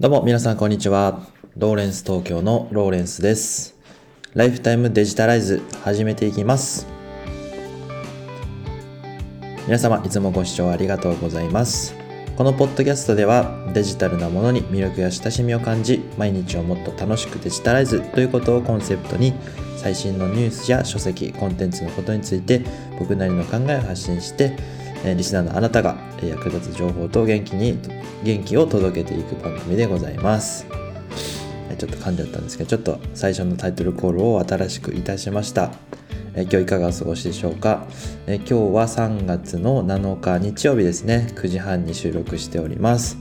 どうも皆さんこんにちは。ローレンス東京のローレンスです。ライフタイムデジタライズ始めていきます。皆様いつもご視聴ありがとうございます。このポッドキャストではデジタルなものに魅力や親しみを感じ毎日をもっと楽しくデジタライズということをコンセプトに最新のニュースや書籍コンテンツのことについて僕なりの考えを発信してえリスナーのあなたが役立つ情報と元気に元気を届けていく番組でございます。ちょっと噛んじゃったんですけどちょっと最初のタイトルコールを新しくいたしました。え今日いかがお過ごしでしょうか、え今日は3月の7日日曜日ですね。9時半に収録しております、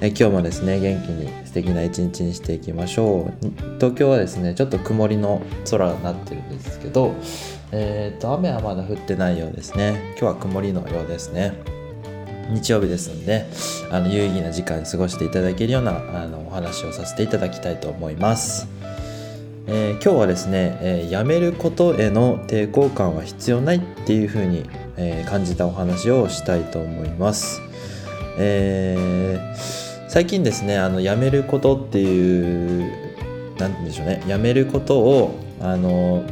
え今日もですね元気に素敵な一日にしていきましょう。東京はですねちょっと曇りの空になってるんですけどえー、と雨はまだ降ってないようですね。今日は曇りのようですね。日曜日ですのであの有意義な時間過ごしていただけるようなあのお話をさせていただきたいと思います、えー今日はですね、えー辞めることへの抵抗感は必要ないっていうふうに、えー感じたお話をしたいと思います、えー最近ですねあの辞めることっていう何て言うんでしょうね。辞めることをあの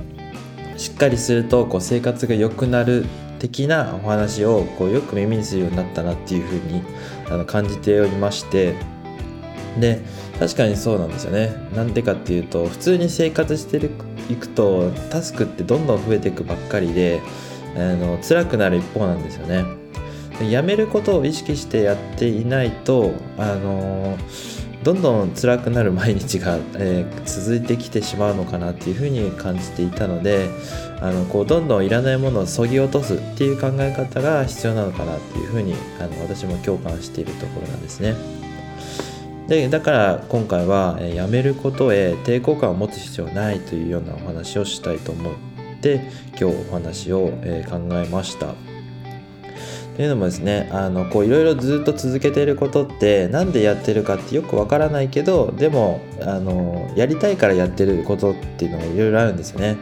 しっかりするとこう生活が良くなる的なお話をこうよく耳にするようになったなっていうふうにあの感じておりまして。で確かにそうなんですよね。なんでかっていうと普通に生活していくとタスクってどんどん増えていくばっかりであの辛くなる一方なんですよね。やめることを意識してやっていないとあのどんどん辛くなる毎日が、えー続いてきてしまうのかなっていうふうに感じていたのであのこうどんどんいらないものをそぎ落とすっていう考え方が必要なのかなっていうふうにあの私も共感しているところなんですね。でだから今回は、えーやめることへ抵抗感を持つ必要ないというようなお話をしたいと思って今日お話を、えー考えました。というのもですねあのこういろいろずっと続けてることってなんでやってるかってよくわからないけどでもあのやりたいからやってることっていうのがいろいろあるんですよね。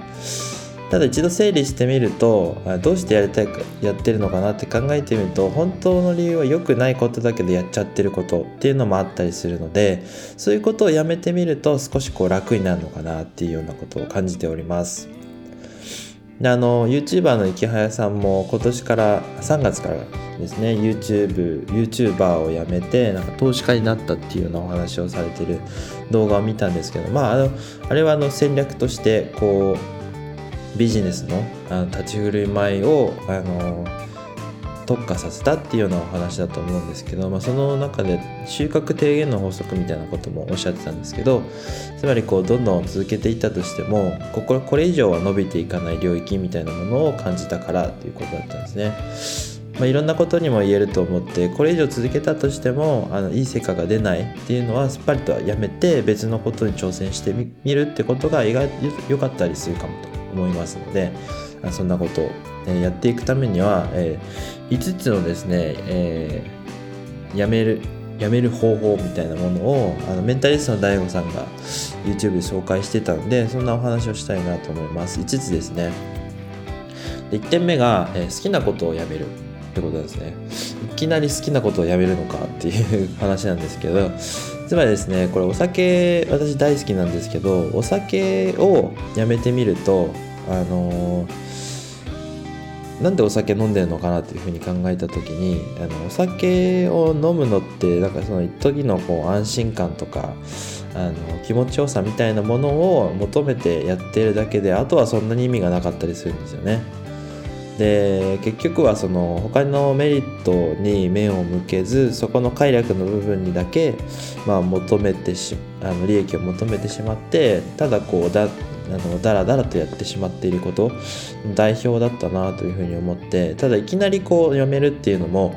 ただ一度整理してみるとどうしてやりたいかやってるのかなって考えてみると本当の理由は良くないことだけどやっちゃってることっていうのもあったりするのでそういうことをやめてみると少しこう楽になるのかなっていうようなことを感じております。であの YouTuber の池早さんも今年から3月からですね YouTube YouTuber を辞めてなんか投資家になったっていうようなお話をされてる動画を見たんですけどまああのあれはあの戦略としてこうビジネスのあの立ち振る舞いをあの特化させたっていうようなお話だと思うんですけど、まあ、その中で収穫低減の法則みたいなこともおっしゃってたんですけどつまりこうどんどん続けていったとしてもこここれ以上は伸びていかない領域みたいなものを感じたからということだったんですね。まあ、いろんなことにも言えると思ってこれ以上続けたとしてもあのいい成果が出ないっていうのはすっぱりとやめて別のことに挑戦してみみるってことが意外と良かったりするかもと思いますのでそんなことを、えやっていくためには、え5つのですね、えーやめるやめる方法みたいなものをあのメンタリストの DAIGO さんが YouTube で紹介してたのでそんなお話をしたいなと思います。5つですね。で1点目が、え好きなことをやめる。ってことですねいきなり好きなことをやめるのかっていう話なんですけどつまりですねこれお酒私大好きなんですけどお酒をやめてみるとあのーなんでお酒飲んでるのかなっていうふうに考えた時にあのお酒を飲むのってなんかその一時のこう安心感とかあの気持ちよさみたいなものを求めてやってるだけであとはそんなに意味がなかったりするんですよね。で結局はその他のメリットに目を向けずそこの快楽の部分にだけ、まあ、求めてしあの利益を求めてしまってただこうだあのだらだらとやってしまっていること代表だったなというふうに思ってただいきなりこうやめるっていうのも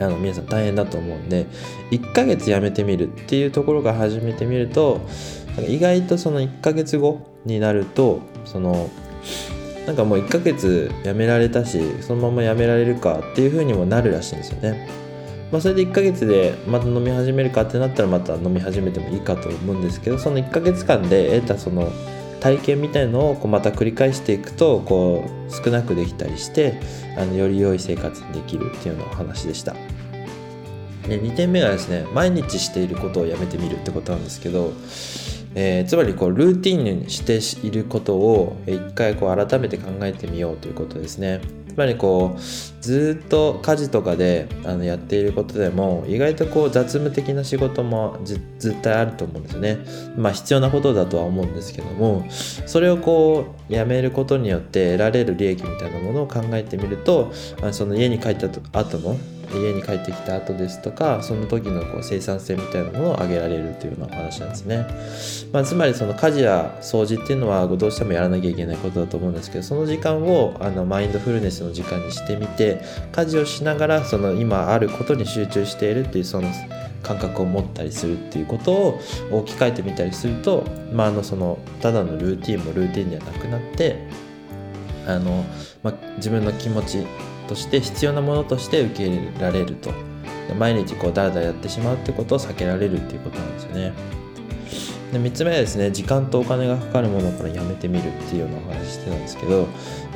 あの皆さん大変だと思うんで1ヶ月やめてみるっていうところから始めてみると意外とその1ヶ月後になるとそのなんかもう1ヶ月やめられたしそのままやめられるかっていう風にもなるらしいんですよね。まあ、それで1ヶ月でまた飲み始めるかってなったらまた飲み始めてもいいかと思うんですけどその1ヶ月間で得たその体験みたいのをこうまた繰り返していくとこう少なくできたりしてあのより良い生活にできるっていうようなお話でした。で2点目がですね毎日していることをやめてみるってことなんですけど、えー、つまりこうルーティンにしていることを一回こう改めて考えてみようということですねつまりこうずっと家事とかであのやっていることでも意外とこう雑務的な仕事も絶対あると思うんですよね。まあ必要なことだとは思うんですけどもそれをこうやめることによって得られる利益みたいなものを考えてみるとその家に帰った後の家に帰ってきた後ですとかその時のこう生産性みたいなものを上げられるというようなお話なんですね、まあ、つまりその家事や掃除っていうのはどうしてもやらなきゃいけないことだと思うんですけどその時間をあのマインドフルネスの時間にしてみて家事をしながらその今あることに集中しているっていうその感覚を持ったりするっていうことを置き換えてみたりすると、まあ、あのそのただのルーティンもルーティンではなくなってあの、まあ、自分の気持ちとして必要なものとして受け入れられると。毎日こうだらだらやってしまうってことを避けられるっていうことなんですよね。で3つ目はですね時間とお金がかかるものからやめてみるっていうようなお話してたんですけど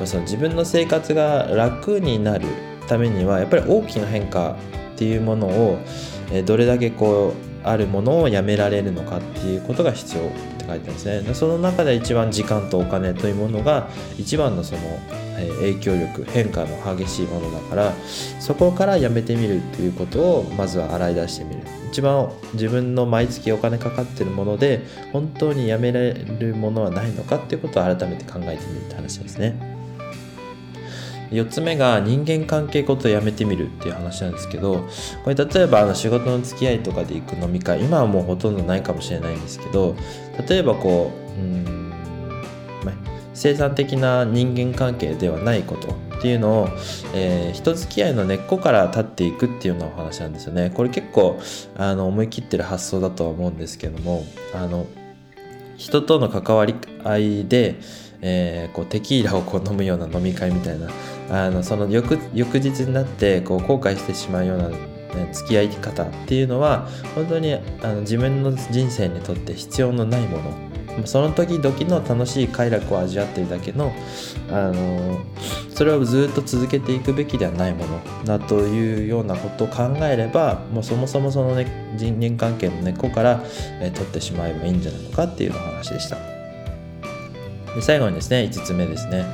その自分の生活が楽になるためにはやっぱり大きな変化っていうものをどれだけこうあるものをやめられるのかっていうことが必要。書いてますね。その中で一番時間とお金というものが一番のその影響力変化の激しいものだからそこからやめてみるっていうことをまずは洗い出してみる。一番自分の毎月お金かかってるもので本当にやめられるものはないのかっていうことを改めて考えてみるって話ですね。4つ目が人間関係ことをやめてみるっていう話なんですけどこれ例えばあの仕事の付き合いとかで行く飲み会今はもうほとんどないかもしれないんですけど例えばこううん生産的な人間関係ではないことっていうのを、えー、人付き合いの根っこから立っていくっていうようなお話なんですよね。これ結構あの思い切ってる発想だとは思うんですけどもあの人との関わり合いで、えー、こうテキーラをこう飲むような飲み会みたいなあのその翌翌日になってこう後悔してしまうような付き合い方っていうのは本当にあの自分の人生にとって必要のないものその時々の楽しい快楽を味わってるだけの、あのそれをずっと続けていくべきではないものだというようなことを考えればもうそもそもその、ね、人間関係の根っこから、え、取ってしまえばいいんじゃないのかっていうお話でした。で最後にですね5つ目ですね、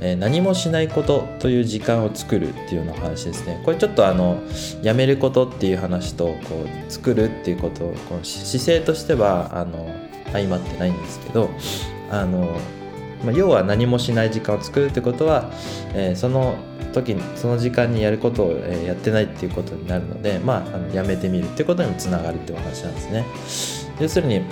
えー、何もしないことという時間を作るっていうような話ですねこれちょっとあのやめることっていう話とこう作るっていうことこの姿勢としてはあの相まってないんですけどあの、まあ、要は何もしない時間を作るってことは、えー、その時その時間にやることを、やってないっていうことになるので、まあ、あのやめてみるっていうことにもつながるってお話なんですね。要するに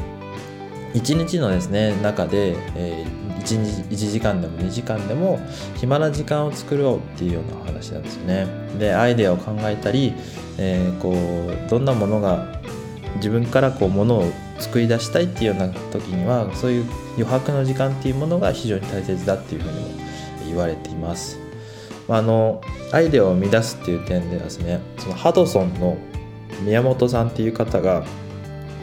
1日のですね中で、えー、1, 1時間でも2時間でも暇な時間を作ろうっていうような話なんですよね。でアイデアを考えたり、えー、こうどんなものが自分からこうものを作り出したいっていうような時にはそういう余白の時間っていうものが非常に大切だっていうふうにも言われています。あのアイデアを生み出すっていう点ではですねそのハドソンの宮本さんっていう方が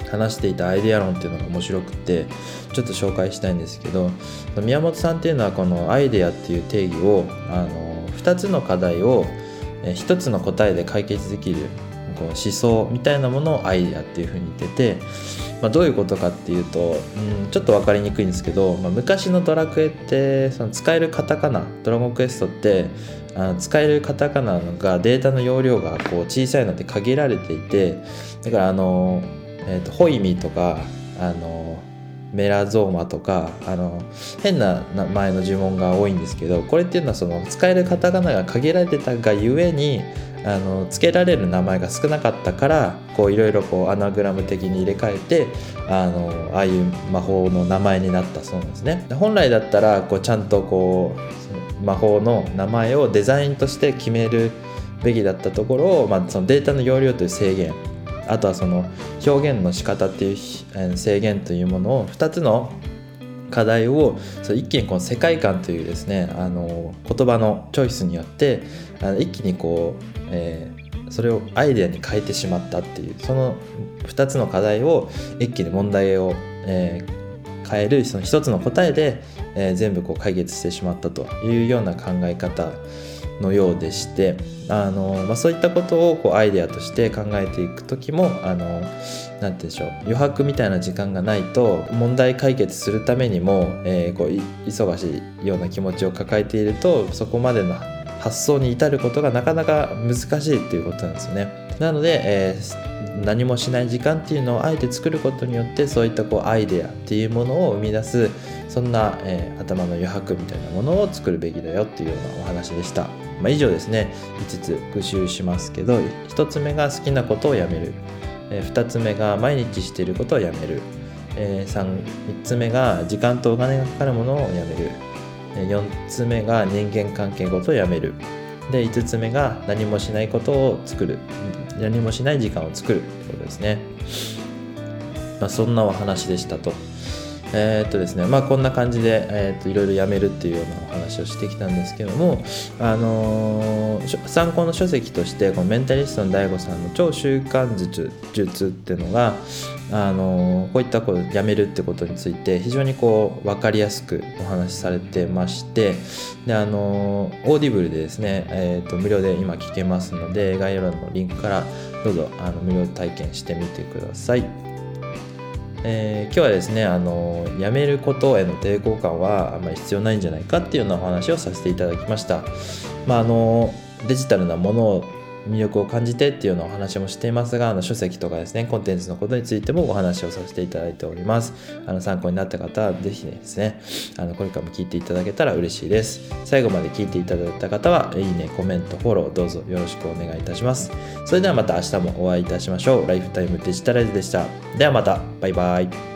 話していたアイデア論っていうのが面白くてちょっと紹介したいんですけど宮本さんっていうのはこのアイデアっていう定義をあの2つの課題を1つの答えで解決できるこう思想みたいなものをアイデアっていうふうに言っててまあ、どういうことかっていうと、うん、ちょっと分かりにくいんですけど、まあ、昔のドラクエってその使えるカタカナドラゴンクエストってあの使えるカタカナがデータの容量がこう小さいので限られていてだからあの、えーと、ホイミとかあのメラゾーマとかあの変な名前の呪文が多いんですけどこれっていうのはその使えるカタカナが限られてたがゆえにあの付けられる名前が少なかったからいろいろアナグラム的に入れ替えてあのああいう魔法の名前になったそうなんですね。本来だったらこうちゃんとこう魔法の名前をデザインとして決めるべきだったところを、まあ、そのデータの容量という制限あとはその表現の仕方っていう制限というものを2つの課題を一気にこの世界観というですねあの言葉のチョイスによってあの一気にこう、えー、それをアイデアに変えてしまったっていうその2つの課題を一気に問題を、えー、変えるその1つの答えで、えー、全部こう解決してしまったというような考え方のようでしてあの、まあ、そういったことをこうアイデアとして考えていく時もあのなんて言うんでしょう余白みたいな時間がないと問題解決するためにも、えー、こう忙しいような気持ちを抱えているとそこまでの発想に至ることがなかなか難しいっていうことなんですよね。なので、えー、何もしない時間っていうのをあえて作ることによってそういったこうアイデアっていうものを生み出すそんな、えー、頭の余白みたいなものを作るべきだよっていうようなお話でした。まあ、以上ですね。5つ復習しますけど1つ目が好きなことをやめる、え、2つ目が毎日していることをやめる、え、3, つ目が時間とお金がかかるものをやめる。4つ目が人間関係ごとをやめる。で5つ目が何もしないことを作る。何もしない時間を作るってことですね、まあ、そんなお話でしたと。えー、っとですねまあこんな感じで、えー、っといろいろやめるっていうようなお話をしてきたんですけども、あのー、参考の書籍としてこのメンタリストの DAIGO さんの超習慣術術っていうのが、あのこういったこうやめるってことについて非常にこう分かりやすくお話しされてましてであの Audible でですね、えー、と無料で今聞けますので概要欄のリンクからどうぞあの無料体験してみてください。えー、今日はですねあの辞めることへの抵抗感はあんまり必要ないんじゃないかっていうようなお話をさせていただきました。まあ、あのデジタルなもの魅力を感じてっていうようなお話もしていますが、あの書籍とかですね、コンテンツのことについてもお話をさせていただいております。あの参考になった方はぜひですね、あのこれからも聞いていただけたら嬉しいです。最後まで聞いていただいた方は、いいね、コメント、フォローどうぞよろしくお願いいたします。それではまた明日もお会いいたしましょう。ライフタイムデジタライズでした。ではまた、バイバイ。